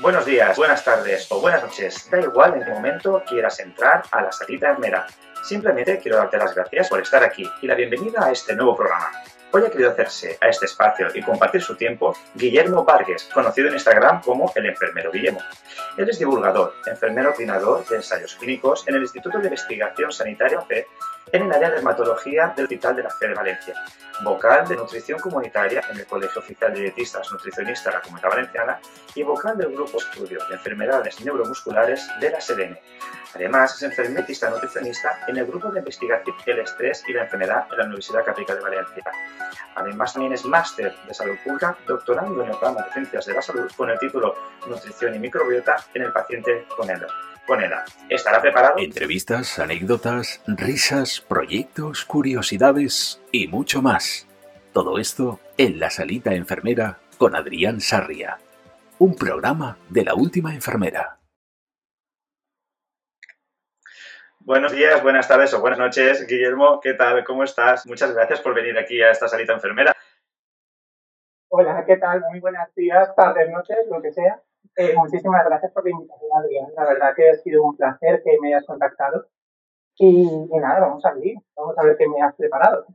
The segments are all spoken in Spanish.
Buenos días, buenas tardes o buenas noches. Da igual en qué momento quieras entrar a la salita enfermera. Simplemente quiero darte las gracias por estar aquí y la bienvenida a este nuevo programa. Hoy ha querido hacerse a este espacio y compartir su tiempo Guillermo Vargas, conocido en Instagram como el enfermero Guillermo. Él es divulgador, enfermero coordinador de ensayos clínicos en el Instituto de Investigación Sanitaria OFE en el área de dermatología del Hospital de la Fe de Valencia, vocal de nutrición comunitaria en el Colegio Oficial de Dietistas Nutricionistas de la Comunidad Valenciana y vocal del Grupo Estudio de Enfermedades Neuromusculares de la SEDENE. Además, es enfermetista nutricionista en el Grupo de Investigación del Estrés y la Enfermedad en la Universidad Católica de Valencia. Además, también es máster de salud pública, doctorando en el programa de Ciencias de la Salud con el título Nutrición y Microbiota en el paciente con ELA. Con ELA. ¿Estará preparado? Entrevistas, anécdotas, risas, proyectos, curiosidades y mucho más. Todo esto en La Salita Enfermera con Adrián Sarria. Un programa de la última enfermera. Buenos días, buenas tardes o buenas noches, Guillermo. ¿Qué tal? ¿Cómo estás? Muchas gracias por venir aquí a esta salita enfermera. Hola, ¿qué tal? Muy buenos días, tardes, noches, lo que sea. Eh, muchísimas gracias por la invitación, Adrián. La verdad que ha sido un placer que me hayas contactado. Y, y nada, vamos a abrir. Vamos a ver qué me has preparado.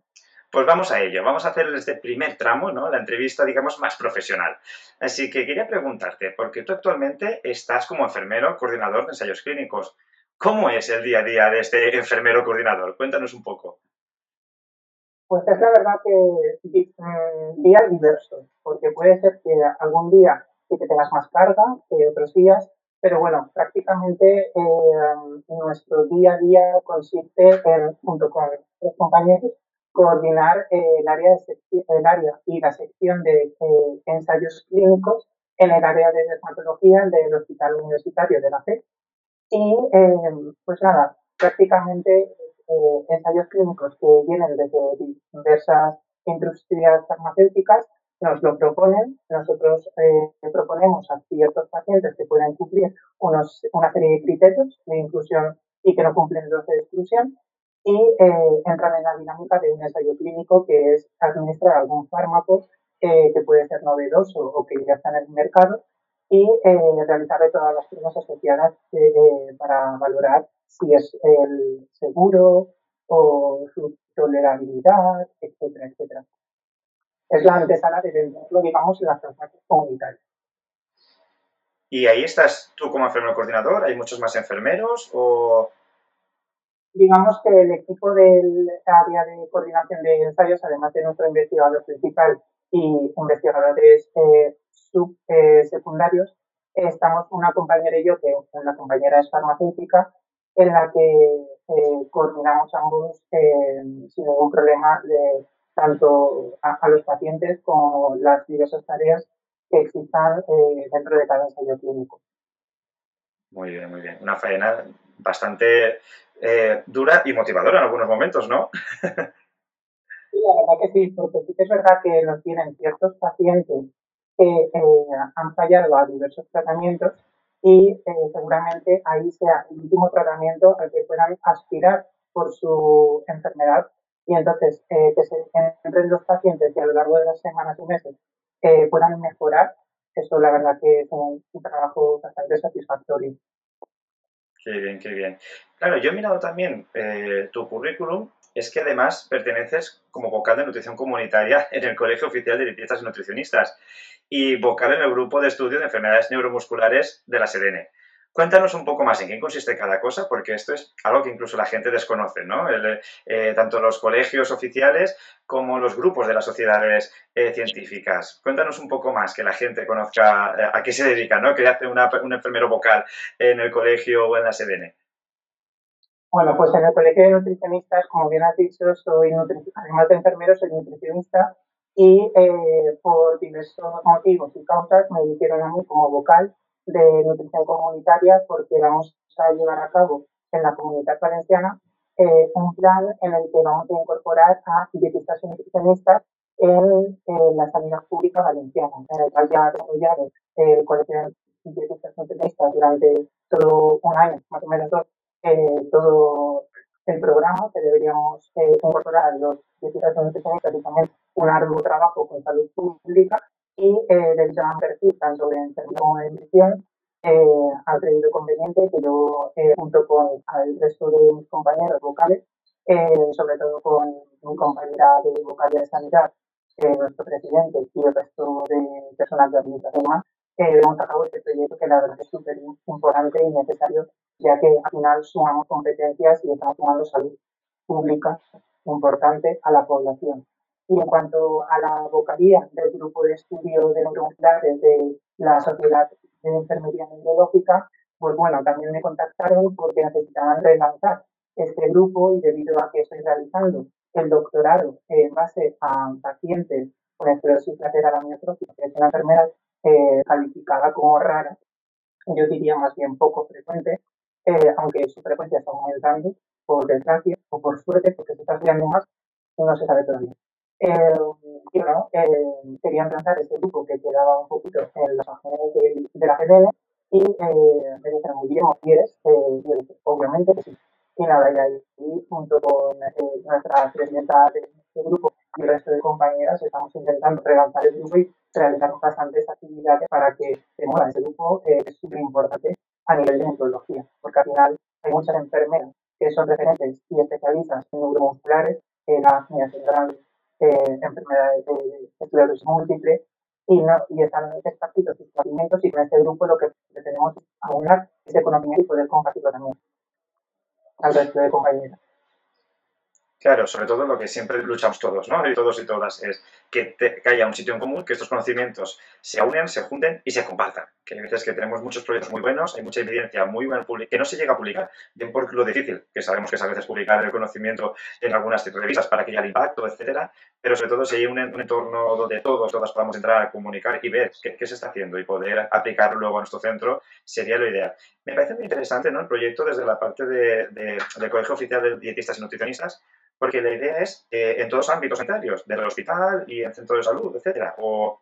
Pues vamos a ello. Vamos a hacer este primer tramo, ¿no? La entrevista, digamos, más profesional. Así que quería preguntarte, porque tú actualmente estás como enfermero coordinador de ensayos clínicos. ¿Cómo es el día a día de este enfermero coordinador? Cuéntanos un poco. Pues es la verdad que mm, días diversos, porque puede ser que algún día sí que tengas más carga que otros días, pero bueno, prácticamente eh, nuestro día a día consiste en, junto con los compañeros, coordinar eh, el, área de el área y la sección de eh, ensayos clínicos en el área de dermatología del Hospital Universitario de la FE. Y eh, pues nada, prácticamente eh, ensayos clínicos que vienen desde diversas industrias farmacéuticas nos lo proponen, nosotros eh, proponemos a ciertos pacientes que puedan cumplir unos, una serie de criterios de inclusión y que no cumplen los de exclusión y eh, entran en la dinámica de un ensayo clínico que es administrar algún fármaco eh, que puede ser novedoso o que ya está en el mercado y eh, realizar todas las pruebas asociadas eh, para valorar si es el seguro o su tolerabilidad, etcétera, etcétera. Es la antesala de venderlo, digamos, en las farmacias comunitarias. ¿Y ahí estás tú como enfermero coordinador? ¿Hay muchos más enfermeros o...? Digamos que el equipo del área de coordinación de ensayos, además de nuestro investigador principal y investigadores eh, subsecundarios, eh, estamos una compañera y yo, que una compañera es farmacéutica, en la que eh, coordinamos ambos eh, sin ningún problema de, tanto a, los pacientes como las diversas tareas que existan dentro de cada ensayo clínico. Muy bien, muy bien. Una faena bastante dura y motivadora en algunos momentos, ¿no? sí, la verdad que sí, porque sí que es verdad que nos tienen ciertos pacientes que eh, han fallado a diversos tratamientos y eh, seguramente ahí sea el último tratamiento al que puedan aspirar por su enfermedad y entonces eh, que se entren los pacientes y a lo largo de las semanas y meses puedan mejorar, eso la verdad que es un, trabajo bastante satisfactorio. Qué bien, qué bien. Claro, yo he mirado también tu currículum es que además perteneces como vocal de nutrición comunitaria en el Colegio Oficial de Dietistas y Nutricionistas y vocal en el grupo de estudio de enfermedades neuromusculares de la SEDENE. Cuéntanos un poco más en qué consiste cada cosa, porque esto es algo que incluso la gente desconoce, ¿no? Eh, tanto los colegios oficiales como los grupos de las sociedades eh, científicas. Cuéntanos un poco más, que la gente conozca eh, a qué se dedica, ¿no? ¿Qué hace un enfermero vocal en el colegio o en la SEDENE? Bueno, pues en el colegio de nutricionistas, como bien has dicho, soy además de enfermero, soy nutricionista y por diversos motivos y causas me eligieron a mí como vocal de nutrición comunitaria porque vamos a llevar a cabo en la comunidad valenciana eh, un plan en el que vamos a incorporar a dietistas y nutricionistas en, la sanidad pública valenciana, en el cual ya ha desarrollado el colegio de dietistas y nutricionistas durante todo un año, más o menos dos, eh, todo el programa que deberíamos eh, incorporar los dietistas nutricionistas y también un arduo trabajo con salud pública y eh, de un perfil tanto de enfermedad de nutrición eh, han creído conveniente que yo, eh, junto con el resto de mis compañeros vocales, eh, sobre todo con mi compañera de vocalía de sanidad, nuestro presidente y el resto de personal de administración hemos sacado este proyecto que la verdad es súper importante y necesario, ya que al final sumamos competencias y estamos sumando salud pública importante a la población. Y en cuanto a la vocalía del grupo de estudio de neuromusculares de la Sociedad de Enfermería Neurológica, pues bueno, también me contactaron porque necesitaban relanzar este grupo y debido a que estoy realizando el doctorado en base a pacientes con esclerosis lateral amiotrófica, que es una enfermedad eh, calificada como rara, yo diría más bien poco frecuente, eh, aunque su frecuencia está aumentando por desgracia o por suerte, porque se está estudiando más, no se sabe todavía. Eh, bueno, eh, querían lanzar este grupo que quedaba un poquito en los ángeles de, la GDN y eh, me dijeron, muy bien, ¿quieres? Eh, yo dije, obviamente que sí. Y nada, y ahí junto con eh, nuestra presidenta de este grupo y el resto de compañeras estamos intentando relanzar el grupo y realizar bastantes actividades para que se mueva ese grupo, eh, es súper importante a nivel de neurología, porque al final hay muchas enfermeras que son referentes y especialistas en neuromusculares, en la general eh, enfermedades de esclerosis múltiple y, no, y están expertitos sus conocimientos y con este grupo lo que es aunar ese conocimiento y poder compartirlo también al resto de compañeros. Claro, sobre todo lo que siempre luchamos todos, ¿no? Todos y todas, es que, haya un sitio en común, que estos conocimientos se unen, se junten y se compartan. Que hay veces que tenemos muchos proyectos muy buenos, hay mucha evidencia muy buena que no se llega a publicar, bien por lo difícil, que sabemos que es a veces publicar el conocimiento en algunas revistas para que haya el impacto, etcétera, pero sobre todo si hay un, entorno donde todos, todas podamos entrar a comunicar y ver qué, se está haciendo y poder aplicarlo luego a nuestro centro, sería lo ideal. Me parece muy interesante, ¿no? El proyecto desde la parte de, del Colegio Oficial de Dietistas y Nutricionistas, porque la idea es eh, en todos los ámbitos sanitarios, desde el hospital y el centro de salud, etcétera. O...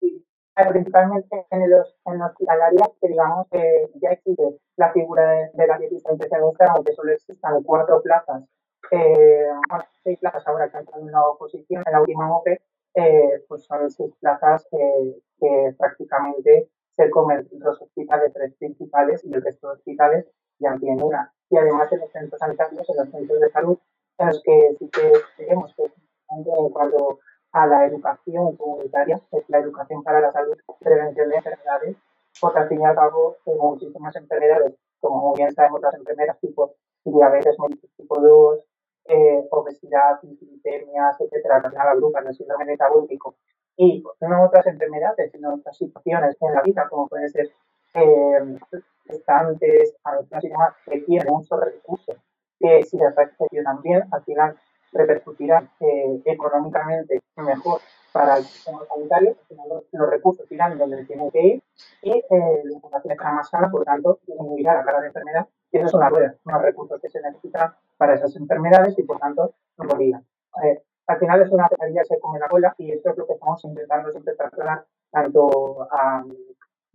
Sí, principalmente en los, en hospitalarios, que digamos que ya existe la figura de, la dietista nutricionista, aunque solo existan cuatro plazas, eh, bueno, seis plazas ahora que han en una oposición, en la última OPE, eh, pues son seis plazas que prácticamente se comen los hospitales tres principales y el resto de hospitales ya tienen una. Y además en los centros sanitarios, en los centros de salud, en los que sí que tenemos que en cuanto a la educación comunitaria, es la educación para la salud, prevención de enfermedades, porque al fin y al cabo hay muchísimas enfermedades, como muy bien sabemos las enfermedades tipo diabetes tipo 2, eh, obesidad, hipertemias, etcétera, que al agrupan el síndrome metabólico y no otras enfermedades, sino otras situaciones en la vida, como pueden ser eh, estantes, y demás, que requieren muchos recursos que si las reaccionan bien, al final repercutirá eh, económicamente mejor para el sistema sanitario, final los, recursos irán donde tienen que ir y eh, la población estará más sana, por lo tanto, disminuirá la carga de enfermedad y eso es una rueda, unos recursos que se necesitan para esas enfermedades y por tanto no digan. Eh, al final es una pesadilla se come la cola y esto es lo que estamos intentando siempre trasladar tanto a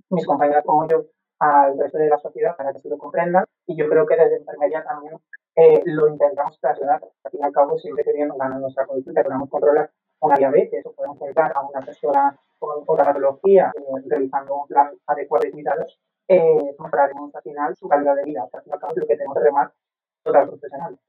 mis compañeras como yo al resto de la sociedad para que se lo comprendan y yo creo que desde enfermería también eh, lo intentamos trasladar. Al fin y al cabo, siempre que bien gana nuestra consulta, podemos controlar una diabetes o podemos contar a una persona con otra patología eh, realizando un plan adecuado de cuidados, eh, mejoraremos al final su calidad de vida. Al fin y al cabo, lo que tenemos que remar todas las profesionales.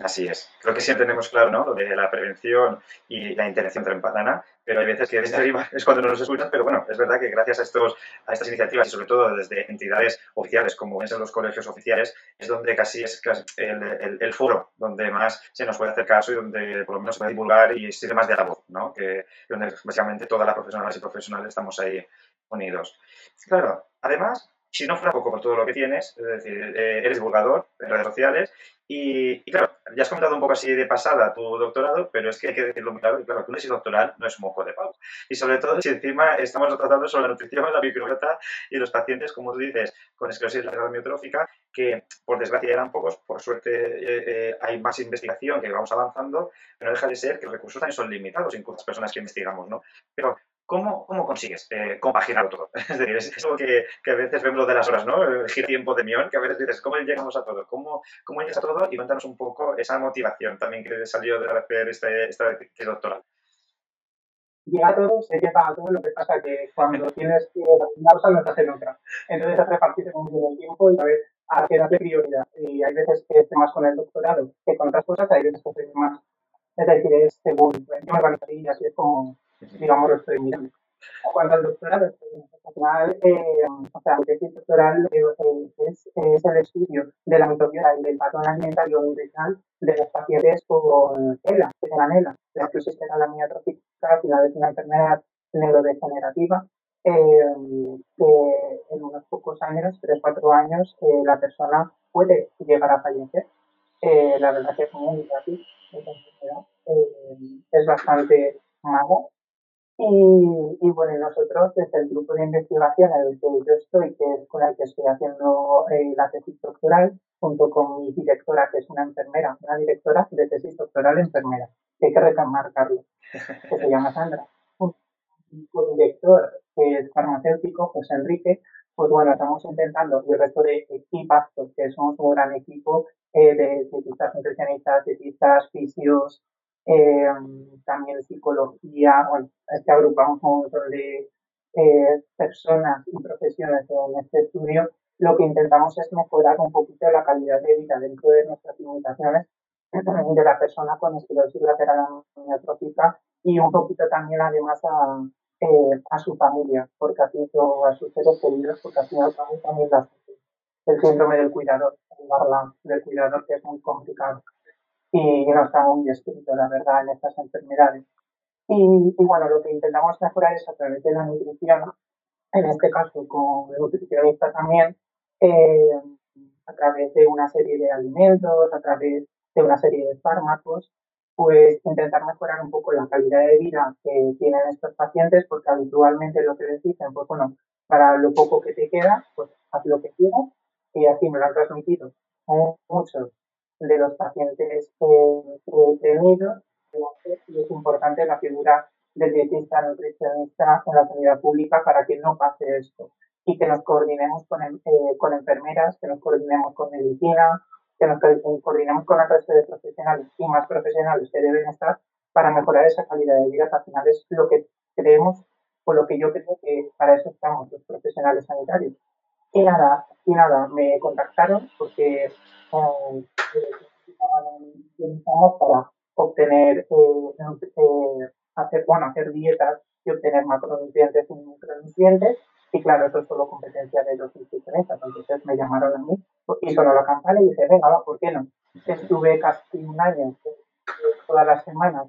Así es. Creo que siempre tenemos claro ¿no? lo de la prevención y la interacción temprana, pero hay veces que desde arriba es cuando no nos escuchan, pero bueno, es verdad que gracias a, estos, a estas iniciativas y sobre todo desde entidades oficiales como son los colegios oficiales, es donde casi es el, el, foro donde más se nos puede hacer caso y donde por lo menos se puede divulgar y sirve más de la voz, ¿no? que donde básicamente todas las profesionales y profesionales estamos ahí unidos. Claro, además, si no fuera poco por todo lo que tienes, es decir, eh, eres divulgador en redes sociales y, claro, ya has comentado un poco así de pasada tu doctorado, pero es que hay que decirlo muy claro, y claro, tu tesis doctoral no es moco de pavo. Y sobre todo si encima estamos tratando sobre la nutrición, la microbiota y los pacientes, como tú dices, con esclerosis lateral amiotrófica, que por desgracia eran pocos, por suerte eh, eh, hay más investigación que vamos avanzando, pero no deja de ser que los recursos también son limitados, incluso las personas que investigamos, ¿no? Pero ¿Cómo, ¿Cómo, consigues eh, todo? Es decir, es algo que, que, a veces vemos lo de las horas, ¿no? El giro tiempo de mión, que a veces dices, ¿cómo llegamos a todo? ¿Cómo, ¿Cómo llegas a todo? Y cuéntanos un poco esa motivación también que salió de hacer este, esta doctoral. llega todo, se lleva a todo, lo que pasa que cuando tienes que hacer una cosa no te hacen otra. Entonces has repartirse con el tiempo y a ver a qué darle prioridad. Y hay veces que esté más con el doctorado que con otras cosas, hay veces que esté más. Es decir, es según, yo me organizaría así es como, digamos. En cuanto al doctorado, eh, o sea, el tesis doctoral eh, es, es, el estudio de la microbiota y del patrón alimentario nutricional de los pacientes con ELA, que tengan ELA, la esclerosis la trófica, final de una enfermedad neurodegenerativa, eh, que en unos pocos años, 3-4 años, eh, la persona puede llegar a fallecer. Eh, la verdad que es muy rápido, es bastante malo y, y, bueno, nosotros desde el grupo de investigación en el que yo estoy, que es con el que estoy haciendo eh, la tesis doctoral, junto con mi directora, que es una enfermera, una directora de tesis doctoral enfermera, que hay que remarcarlo, que se llama Sandra. Un director que es farmacéutico, José Enrique, pues bueno, estamos intentando, y el resto de equipos, que somos un gran equipo eh, de dietistas nutricionistas, dietistas, fisios, eh, también psicología, bueno, que agrupamos un montón de eh, personas y profesiones en este estudio, lo que intentamos es mejorar un poquito la calidad de vida dentro de nuestras limitaciones de la persona con esclerosis lateral amiotrófica y un poquito también además a, eh, a su familia, porque así a sus seres queridos, porque al también el síndrome del cuidador, el del cuidador que es muy complicado y no está muy descrito, la verdad, en estas enfermedades. Y, y, bueno, lo que intentamos mejorar es a través de la nutrición, en este caso con el nutricionista también, eh, a través de una serie de alimentos, a través de una serie de fármacos, pues intentar mejorar un poco la calidad de vida que tienen estos pacientes, porque habitualmente lo que les dicen, pues bueno, para lo poco que te queda, pues haz lo que quieras, y así me lo han transmitido muchos de los pacientes eh, tenidos y es importante la figura del dietista nutricionista en la sanidad pública para que no pase esto y que nos coordinemos con, eh, con enfermeras, que nos coordinemos con medicina, que nos coordinemos con el resto de profesionales y más profesionales que deben estar para mejorar esa calidad de vida, al final es lo que creemos o lo que yo creo que para eso estamos los profesionales sanitarios. Y nada, y nada, me contactaron porque eh, para obtener, eh, eh, hacer, bueno, hacer dietas y obtener macronutrientes y micronutrientes. Y claro, eso es solo competencia de los nutricionistas. Entonces me llamaron a mí y sonó la campana y dije, venga, va, ¿por qué no? Estuve casi un año, todas las semanas,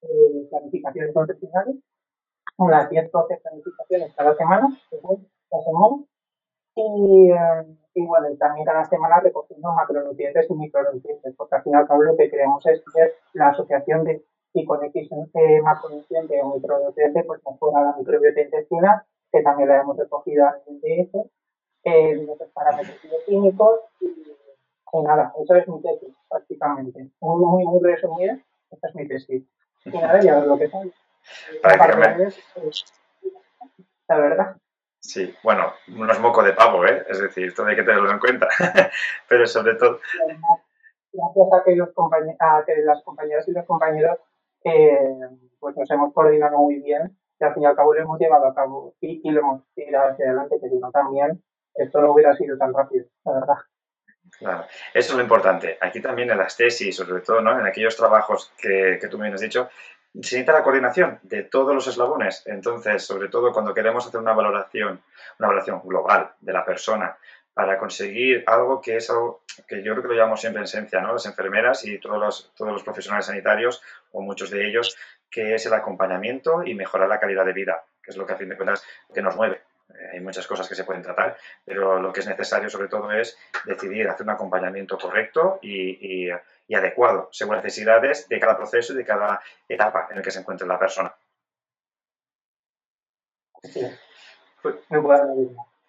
eh, planificaciones nutricionales, unas 10, 12 planificaciones cada semana, la semana, y, eh, y bueno, también cada semana recogiendo macronutrientes y micronutrientes, porque al final lo que queremos es ver la asociación de y con X eh, macronutriente o micronutriente, pues mejora la microbiota intestinal, que también la hemos recogido a nivel de eh, otros parámetros bioquímicos y, y, nada, eso es mi tesis, prácticamente. Muy, muy, muy resumida, esta es mi tesis. Y nada, ya ver lo que sale. La verdad. Sí, bueno, no es moco de pavo, ¿eh? Es decir, todo hay que tenerlo en cuenta. Pero sobre todo... Gracias a que, los a que las compañeras y los compañeros eh, pues nos hemos coordinado muy bien y al fin y al cabo lo hemos llevado a cabo y, lo hemos tirado hacia adelante, que si no también esto no hubiera sido tan rápido, la verdad. Claro, eso es lo importante. Aquí también en las tesis, sobre todo ¿no? en aquellos trabajos que, que tú me has dicho, se necesita la coordinación de todos los eslabones. Entonces, sobre todo cuando queremos hacer una valoración, una valoración global de la persona para conseguir algo que es algo que yo creo que lo llamamos siempre en esencia, ¿no? Las enfermeras y todos los, todos los profesionales sanitarios, o muchos de ellos, que es el acompañamiento y mejorar la calidad de vida, que es lo que a fin de cuentas que nos mueve. Eh, hay muchas cosas que se pueden tratar, pero lo que es necesario sobre todo es decidir hacer un acompañamiento correcto y, y, adecuado según las necesidades de cada proceso y de cada etapa en el que se encuentre la persona. Sí. Pues,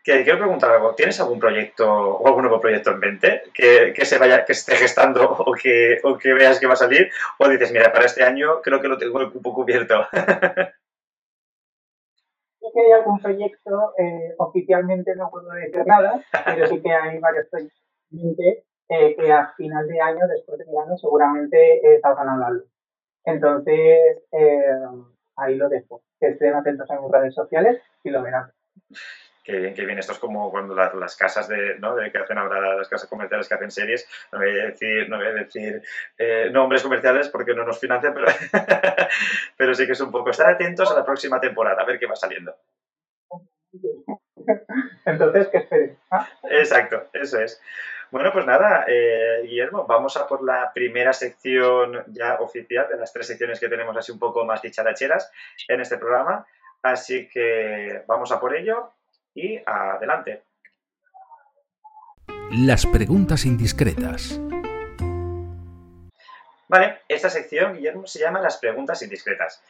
quiero preguntar algo. ¿Tienes algún proyecto o algún nuevo proyecto en mente que, que se vaya, que esté gestando o que, o que veas que va a salir? ¿O dices, mira, para este año creo que lo tengo el cupo cubierto? que hay algún proyecto, eh, oficialmente no puedo decir nada, pero sí que hay varios proyectos eh, que a final de año, después de año, seguramente eh, salgan a la luz. Entonces, ahí lo dejo. Que estén atentos a mis redes sociales y lo verán. Qué bien, qué bien. Esto es como cuando las, casas de, ¿no? de que hacen ahora las casas comerciales que hacen series. No voy a decir, no voy a decir eh, nombres comerciales porque no nos financian, pero, pero sí que es un poco. Estar atentos a la próxima temporada, a ver qué va saliendo. Entonces, ¿qué esperes? ¿Ah? Exacto, eso es. Bueno, pues nada, eh, Guillermo, vamos a por la primera sección ya oficial de las tres secciones que tenemos así un poco más dicharacheras en este programa. Así que vamos a por ello y adelante. Las preguntas indiscretas. Vale, esta sección, Guillermo, se llama las preguntas indiscretas.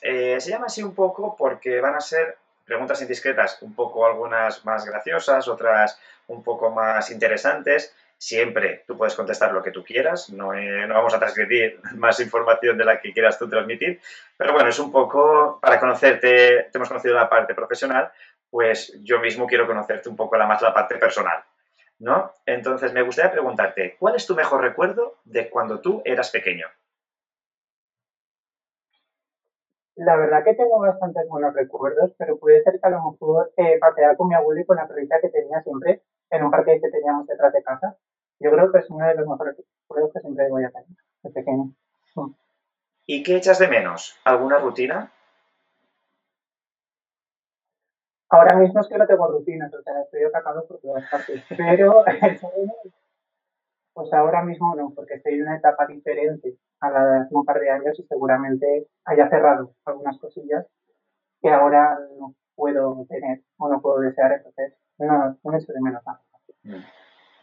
Eh, se llama así un poco porque van a ser preguntas indiscretas, un poco algunas más graciosas, otras un poco más interesantes. Siempre tú puedes contestar lo que tú quieras, no, eh, no, vamos a transmitir más información de la que quieras tú transmitir, pero bueno, es un poco para conocerte, te hemos conocido la parte profesional, pues yo mismo quiero conocerte un poco la más la parte personal, ¿no? Entonces me gustaría preguntarte, ¿cuál es tu mejor recuerdo de cuando tú eras pequeño? La verdad que tengo bastantes buenos recuerdos, pero puede ser que a lo mejor eh, pasear con mi abuelo y con la perrita que tenía siempre en un parque que teníamos detrás de casa. Yo creo que es uno de los mejores recuerdos que siempre voy a tener de pequeño. ¿Y qué echas de menos? ¿Alguna rutina? Ahora mismo es que no tengo rutinas, o sea, estoy atacado por todas partes. Pero, pues ahora mismo no, porque estoy en una etapa diferente a la de hace un par de años y seguramente haya cerrado algunas cosillas que ahora no puedo tener o no puedo desear, entonces no, no echo de menos nada. Mm.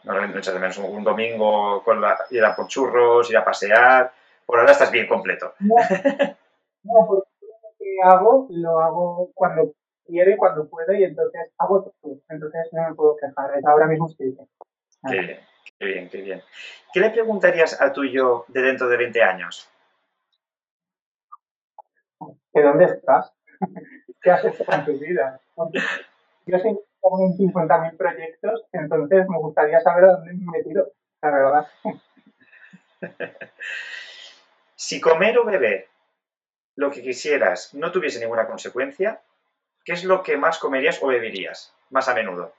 No, no echo de menos un domingo con la, ir a por churros, ir a pasear. Por ahora estás bien completo. No, no porque lo que hago lo hago cuando quiere cuando puede y entonces hago todo. Entonces no me puedo quejar. Ahora mismo estoy bien. Qué bien, qué bien, qué bien. ¿Qué le preguntarías a tu yo de dentro de 20 años? ¿De dónde estás? ¿Qué has hecho con tu vida? Yo soy en 50.000 proyectos, entonces me gustaría saber a dónde me he metido, la verdad. si comer o beber lo que quisieras no tuviese ninguna consecuencia, ¿qué es lo que más comerías o beberías más a menudo?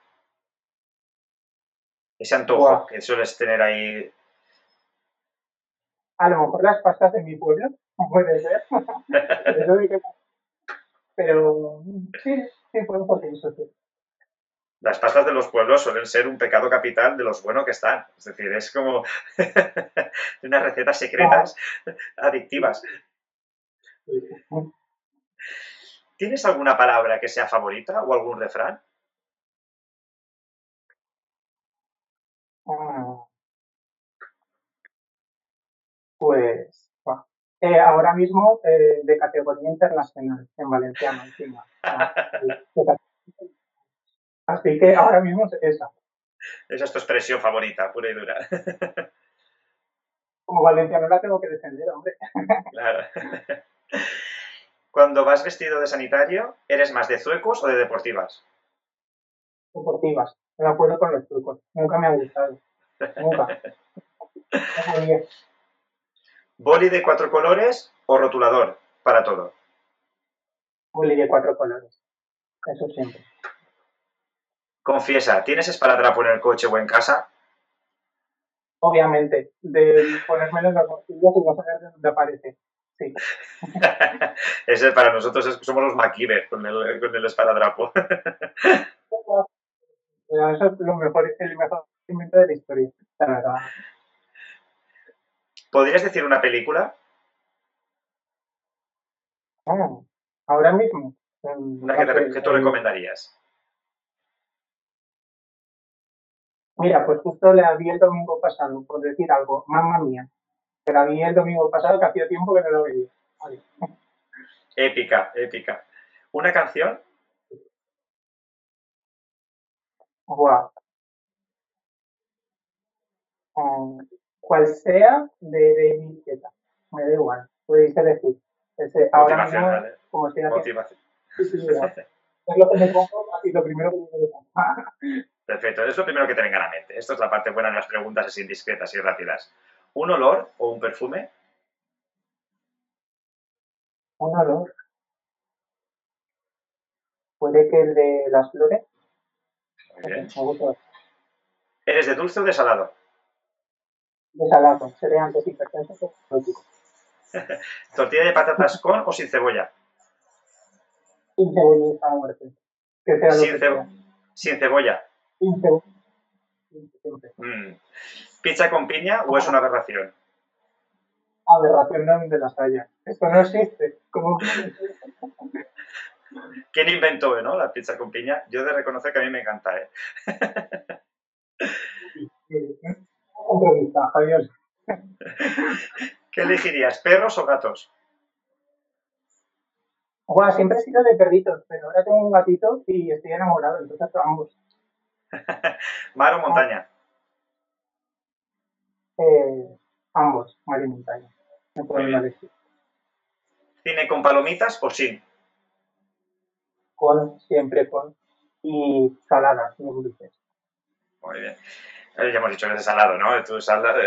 Ese antojo que sueles tener ahí. A lo mejor las pastas de mi pueblo, puede ser. Pero sí, sí, por eso. Las pastas de los pueblos suelen ser un pecado capital de los buenos que están. Es decir, es como unas recetas secretas adictivas. ¿Tienes alguna palabra que sea favorita o algún refrán? Ah. Pues eh, ahora mismo eh, de categoría internacional, en valenciano encima. Ah, Así que ahora mismo es esa. Esa es tu expresión favorita, pura y dura. Como valenciano la tengo que defender, hombre. Claro. Cuando vas vestido de sanitario, ¿eres más de zuecos o de deportivas? Deportivas. Me acuerdo con los zuecos. Nunca me han gustado. Nunca. ¿Boli de cuatro colores o rotulador para todo? Boli de cuatro colores. Eso siempre. Confiesa, ¿tienes esparadrapo en el coche o en casa? Obviamente, de ponérmelo en la costilla y vas a ver de dónde aparece. Sí. Ese para nosotros es, somos los MacGyver con el, con el esparadrapo. Eso es lo mejor, el mejor invento de la historia, la verdad. ¿Podrías decir una película? Ah, ahora mismo. Una que, te, que tú recomendarías. Mira, pues justo la vi el domingo pasado, por decir algo, mamma mía. Que la vi el domingo pasado, que hacía tiempo que no la veía. Épica, épica. ¿Una canción? Guau. Um, cual sea de David Guetta. Me da igual. Podéis elegir. Ese, ahora mismo, como. Sí, sí, es lo que me pongo y lo primero que me pongo. Perfecto, es lo primero que te venga a la mente. Esto es la parte buena de las preguntas así indiscretas y rápidas. ¿Un olor o un perfume? Un olor. puede que el de las flores. Muy bien. ¿Eres de dulce o de salado? De salado, seré antes hipertenso ¿Tortilla de patatas con o sin cebolla? Sin cebolla a muerte. Que sea sin, sin cebolla. Sin cebolla. Mm. ¿Pizza con piña o es una aberración? Aberración no de las haya. Esto no existe. ¿Cómo? ¿Quién inventó ¿no? la pizza con piña? Yo he de reconocer que a mí me encanta. ¿eh? ¿Qué elegirías, perros o gatos? Bueno, siempre he sido de perritos, pero ahora tengo un gatito y estoy enamorado, entonces ambos. ¿Mar o montaña? Eh, ambos, mar y montaña. ¿Cine con palomitas o sin? Con, siempre con. Y saladas, no dulces. Muy bien. Eh, ya hemos dicho que es salado, ¿no? Tú salada.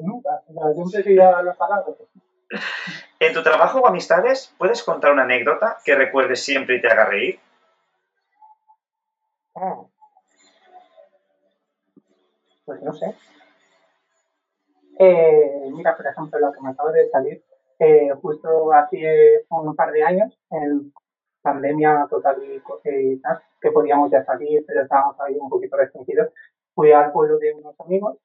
nunca. Siempre a los salados. ¿En tu trabajo o amistades puedes contar una anécdota que recuerdes siempre y te haga reír? Ah. Pues no sé. Eh, mira, por ejemplo, lo que me acaba de salir, eh, justo hace un par de años, en pandemia total y, tal, que podíamos ya salir, pero estábamos ahí un poquito restringidos, fui al pueblo de unos amigos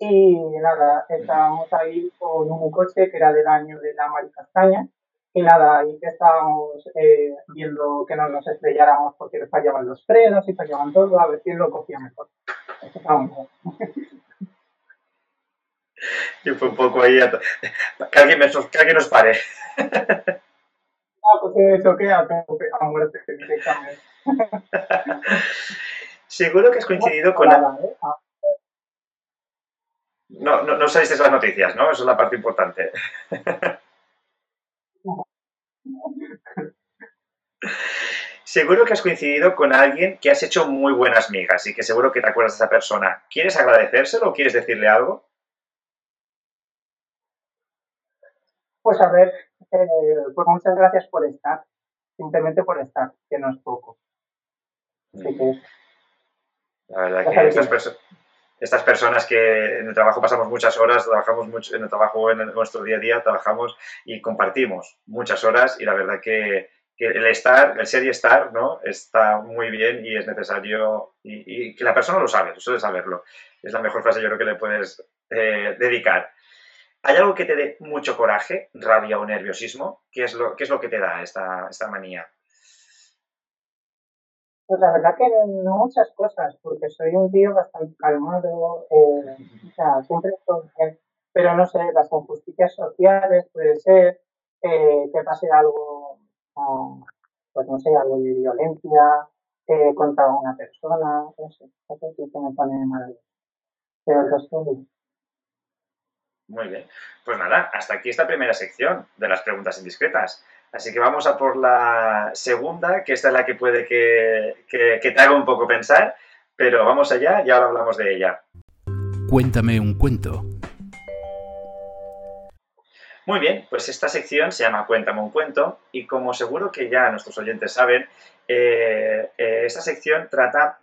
y nada, estábamos ahí con un coche que era del año de la Maricastaña y nada, ahí que estábamos eh, viendo que no nos estrelláramos porque fallaban los frenos y fallaban todo, a ver quién lo cogía mejor. Eso. Yo fue un poco ahí, que alguien, me, que alguien nos pare. Ah, pues eso que a, a muerte directamente. Seguro que has coincidido con... La... ¿eh? Ah. No, no, no saliste las noticias, ¿no? Eso es la parte importante. Seguro que has coincidido con alguien que has hecho muy buenas migas y que seguro que te acuerdas de esa persona. ¿Quieres agradecérselo o quieres decirle algo? Pues a ver, eh, pues muchas gracias por estar, simplemente por estar, que no es poco. Así que, la verdad que estas personas estas personas que en el trabajo pasamos muchas horas, trabajamos mucho en el trabajo, en, nuestro día a día, trabajamos y compartimos muchas horas y la verdad que, el estar, el ser y estar, ¿no? Está muy bien y es necesario y, que la persona lo sabe, suele saberlo. Es la mejor frase yo creo que le puedes eh, dedicar. ¿Hay algo que te dé mucho coraje, rabia o nerviosismo? ¿Qué es lo, qué es lo que te da esta, esta manía? Pues la verdad que no muchas cosas, porque soy un tío bastante calmado, eh, o sea, siempre estoy bien, pero no sé, las injusticias sociales puede ser, eh, que pase algo, pues no sé, algo de violencia eh, contra una persona, no sé, eso sí que me pone mal. Pero el resto Muy bien. Pues nada, hasta aquí esta primera sección de las preguntas indiscretas. Así que vamos a por la segunda, que esta es la que puede que, te haga un poco pensar, pero vamos allá y ahora hablamos de ella. Cuéntame un cuento. Muy bien, pues esta sección se llama Cuéntame un cuento y como seguro que ya nuestros oyentes saben, eh, eh, esta sección trata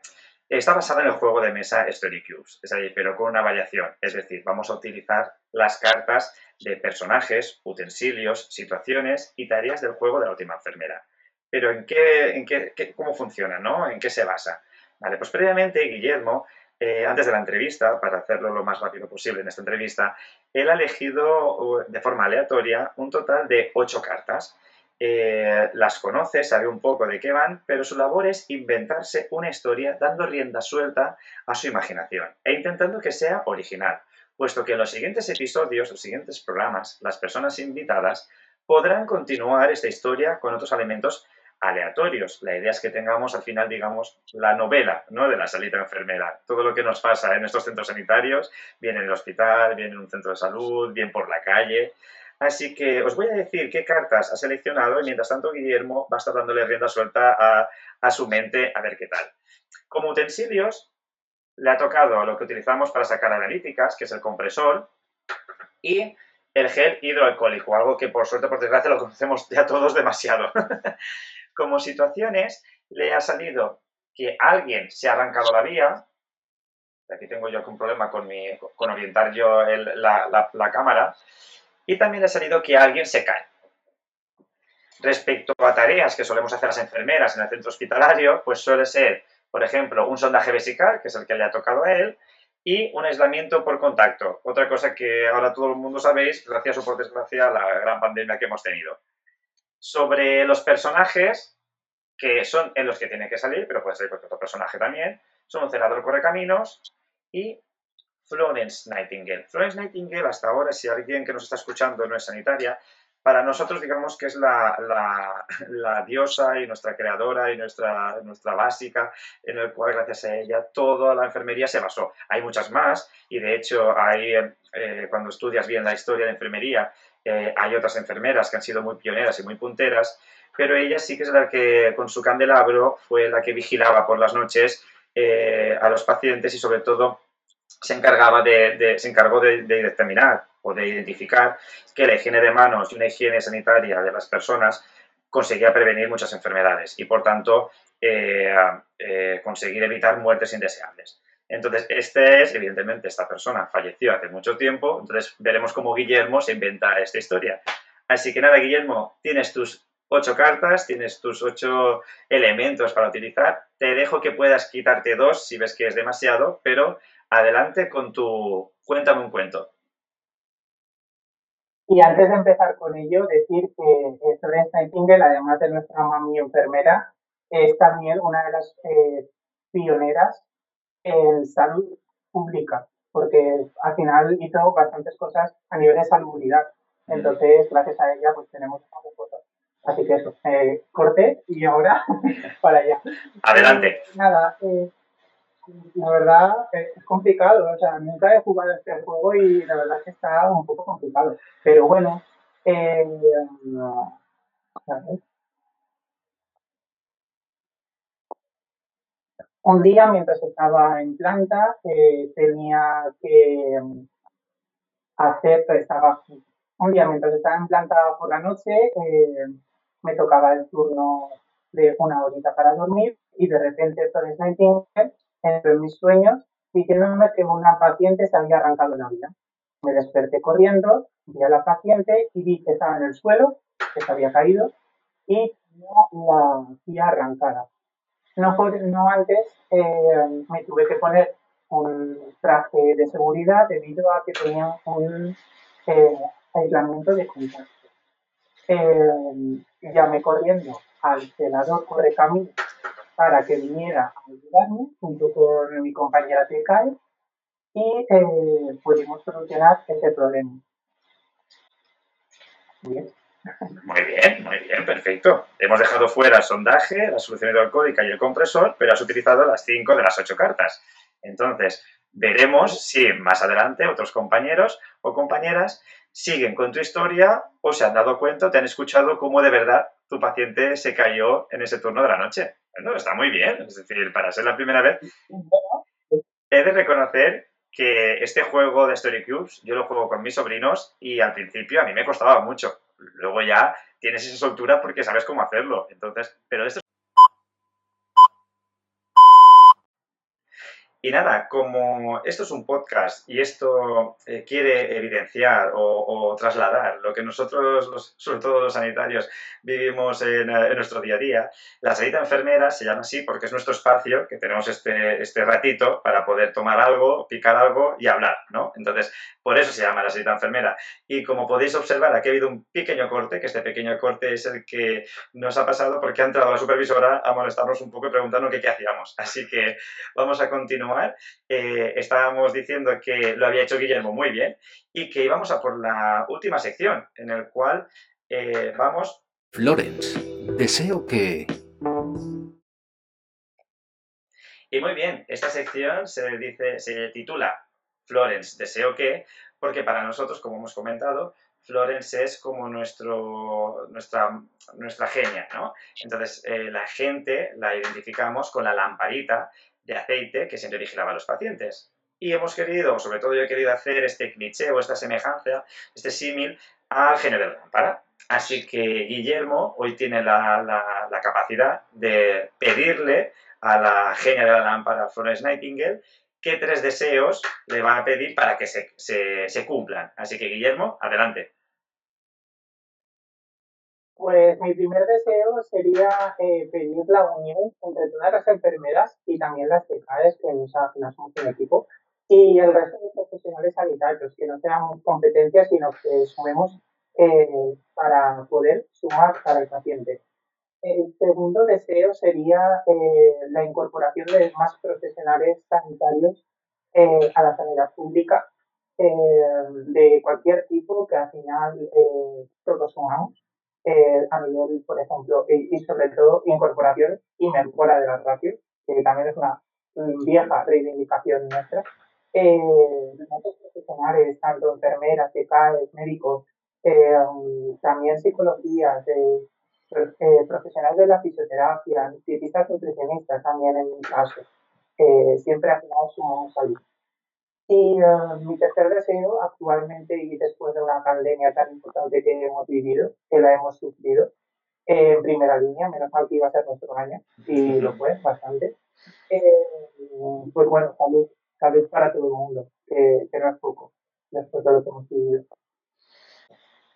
Está basada en el juego de mesa Story Cubes, es decir, pero con una variación. Es decir, vamos a utilizar las cartas de personajes, utensilios, situaciones y tareas del juego de la última enfermera. Pero ¿en qué, en qué, cómo funciona, no? ¿En qué se basa? Vale, pues previamente Guillermo, eh, antes de la entrevista, para hacerlo lo más rápido posible en esta entrevista, él ha elegido uh, de forma aleatoria un total de ocho cartas eh, las conoce, sabe un poco de qué van, pero su labor es inventarse una historia dando rienda suelta a su imaginación e intentando que sea original, puesto que en los siguientes episodios, los siguientes programas, las personas invitadas podrán continuar esta historia con otros elementos aleatorios. La idea es que tengamos al final, digamos, la novela ¿no? de la salita enfermera. Todo lo que nos pasa en estos centros sanitarios, bien en el hospital, bien en un centro de salud, bien por la calle. Así que os voy a decir qué cartas ha seleccionado y mientras tanto Guillermo va a estar dándole rienda suelta a, su mente a ver qué tal. Como utensilios, le ha tocado lo que utilizamos para sacar analíticas, que es el compresor, y el gel hidroalcohólico, algo que por suerte, por desgracia, lo conocemos ya todos demasiado. Como situaciones, le ha salido que alguien se ha arrancado la vía, aquí tengo yo un problema con, con orientar yo la, la cámara, y también le ha salido que alguien se cae. Respecto a tareas que solemos hacer las enfermeras en el centro hospitalario, pues suele ser, por ejemplo, un sondaje vesical, que es el que le ha tocado a él, y un aislamiento por contacto. Otra cosa que ahora todo el mundo sabéis, gracias o por desgracia a la gran pandemia que hemos tenido. Sobre los personajes, que son en los que tiene que salir, pero puede ser cualquier otro personaje también, son un celador correcaminos y Florence Nightingale. Florence Nightingale, hasta ahora, si alguien que nos está escuchando no es sanitaria, para nosotros digamos que es la, diosa y nuestra creadora y nuestra, nuestra básica, en el cual gracias a ella toda la enfermería se basó. Hay muchas más y de hecho hay, eh, cuando estudias bien la historia de enfermería, eh, hay otras enfermeras que han sido muy pioneras y muy punteras, pero ella sí que es la que con su candelabro fue la que vigilaba por las noches eh, a los pacientes y sobre todo se encargaba de, se encargó de, determinar o de identificar que la higiene de manos y una higiene sanitaria de las personas conseguía prevenir muchas enfermedades y, por tanto, eh, eh, conseguir evitar muertes indeseables. Entonces, este es, evidentemente, esta persona falleció hace mucho tiempo, entonces veremos cómo Guillermo se inventa esta historia. Así que nada, Guillermo, tienes tus ocho cartas, tienes tus ocho elementos para utilizar. Te dejo que puedas quitarte dos si ves que es demasiado, pero adelante con tu cuéntame un cuento. Y antes de empezar con ello, decir que Florence Nightingale, además de nuestra mami enfermera, es también una de las eh, pioneras en salud pública, porque al final hizo bastantes cosas a nivel de salubridad. Entonces, gracias a ella, pues tenemos muchas cosas. Así que eso, eh, corté y ahora para allá. Adelante. Eh, nada, eh, la verdad es complicado, o sea, nunca he jugado este juego y la verdad es que está un poco complicado. Pero bueno, eh, un día mientras estaba en planta eh, tenía que hacer, estaba, un día mientras estaba en planta por la noche eh, me tocaba el turno de una horita para dormir y de repente Florence Nightingale entre mis sueños diciéndome que una paciente se había arrancado la vida. Me desperté corriendo, vi a la paciente y vi que estaba en el suelo, que se había caído y la tía arrancada. No, antes eh, me tuve que poner un traje de seguridad debido a que tenía un eh, aislamiento de contacto. Eh, llamé corriendo al celador correcamino para que viniera a ayudarme junto con mi compañera TKE y eh, pudimos solucionar ese problema. Bien. Muy bien, muy bien, perfecto. Hemos dejado fuera el sondaje, la solución hidroalcohólica y el compresor, pero has utilizado las cinco de las ocho cartas. Entonces, veremos si más adelante otros compañeros o compañeras siguen con tu historia o se han dado cuenta te han escuchado cómo de verdad tu paciente se cayó en ese turno de la noche. Bueno, está muy bien. Es decir, para ser la primera vez, he de reconocer que este juego de Story Cubes yo lo juego con mis sobrinos y al principio a mí me costaba mucho. Luego ya tienes esa soltura porque sabes cómo hacerlo. Entonces, pero esto Y nada, como esto es un podcast y esto eh, quiere evidenciar o, trasladar lo que nosotros, sobre todo los sanitarios, vivimos en, eh, en, nuestro día a día, la salita enfermera se llama así porque es nuestro espacio, que tenemos este, este ratito para poder tomar algo, picar algo y hablar, ¿no? Entonces, por eso se llama la salita enfermera. Y como podéis observar, aquí ha habido un pequeño corte, que este pequeño corte es el que nos ha pasado porque ha entrado la supervisora a molestarnos un poco y preguntarnos qué, qué hacíamos. Así que vamos a continuar eh, estábamos diciendo que lo había hecho Guillermo muy bien y que íbamos a por la última sección, en el cual eh, vamos... Florence, deseo que... Y muy bien, esta sección se, dice, se titula Florence, deseo que, porque para nosotros, como hemos comentado, Florence es como nuestro, nuestra, nuestra genia, ¿no? Entonces, eh, la gente la identificamos con la lamparita de aceite que siempre vigilaba a los pacientes. y hemos querido, sobre todo yo he querido hacer este cliché o esta semejanza, este símil al genio de la lámpara. Así que Guillermo hoy tiene la, capacidad de pedirle a la genia de la lámpara, Florence Nightingale, qué tres deseos le va a pedir para que se, se cumplan. Así que Guillermo, adelante. Pues mi primer deseo sería eh, pedir la unión entre todas las enfermeras y también las CECAES, que nos somos un equipo, y el resto de profesionales sanitarios, que no sean competencias, sino que sumemos eh, para poder sumar para el paciente. El segundo deseo sería eh, la incorporación de más profesionales sanitarios a la sanidad pública de cualquier tipo que al final todos sumamos eh, a nivel, por ejemplo, y, sobre todo incorporación y mejora de las ratios, que también es una vieja reivindicación nuestra. Eh, profesionales, tanto enfermeras, CECAES, médicos, eh, también psicología, eh, profesionales de la fisioterapia, dietistas nutricionistas también en mi caso, siempre hacemos un salud. Y uh, mi tercer deseo, actualmente y después de una pandemia tan importante que hemos vivido, que la hemos sufrido, en primera línea, menos mal que iba a ser nuestro año, y lo fue bastante. Eh, pues bueno, salud, salud para todo el mundo, que, que no es poco, después de lo que hemos vivido.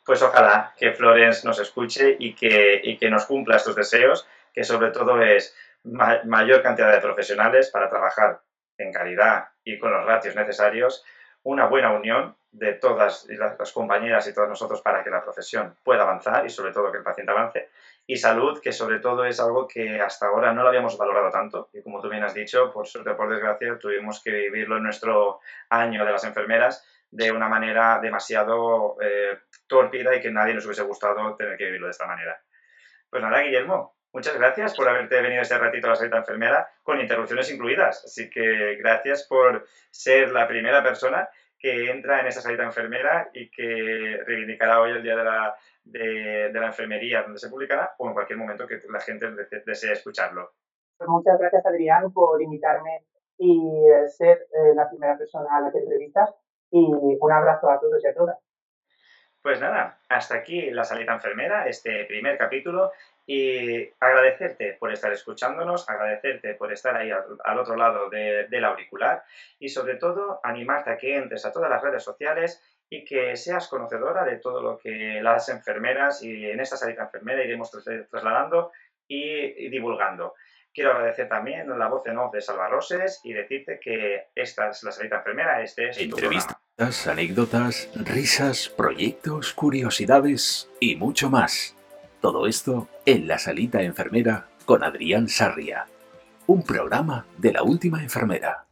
Pues ojalá que Florence nos escuche y que, y que nos cumpla estos deseos, que sobre todo es mayor cantidad de profesionales para trabajar en calidad y con los ratios necesarios, una buena unión de todas las compañeras y todos nosotros para que la profesión pueda avanzar y sobre todo que el paciente avance. Y salud, que sobre todo es algo que hasta ahora no lo habíamos valorado tanto. Y como tú bien has dicho, por suerte o por desgracia, tuvimos que vivirlo en nuestro año de las enfermeras de una manera demasiado eh, tórpida y que nadie nos hubiese gustado tener que vivirlo de esta manera. Pues nada, Guillermo, Muchas gracias por haberte venido este ratito a la salita enfermera con interrupciones incluidas. Así que gracias por ser la primera persona que entra en esa salita enfermera y que reivindicará hoy el Día de la, de, la Enfermería, donde se publicará, o en cualquier momento que la gente desee escucharlo. Pues muchas gracias, Adrián, por invitarme y ser eh, la primera persona a la que entrevistas. Y un abrazo a todos y a todas. Pues nada, hasta aquí la salita enfermera, este primer capítulo, y agradecerte por estar escuchándonos, agradecerte por estar ahí al, otro lado del auricular y sobre todo animarte a que entres a todas las redes sociales y que seas conocedora de todo lo que las enfermeras y en esta salita enfermera iremos trasladando y, divulgando. Quiero agradecer también la voz en off de Salva Roses y decirte que esta es la salita enfermera, este es Entrevistas, anécdotas, risas, proyectos, curiosidades y mucho más. Todo esto en La Salita Enfermera con Adrián Sarria. Un programa de la última enfermera.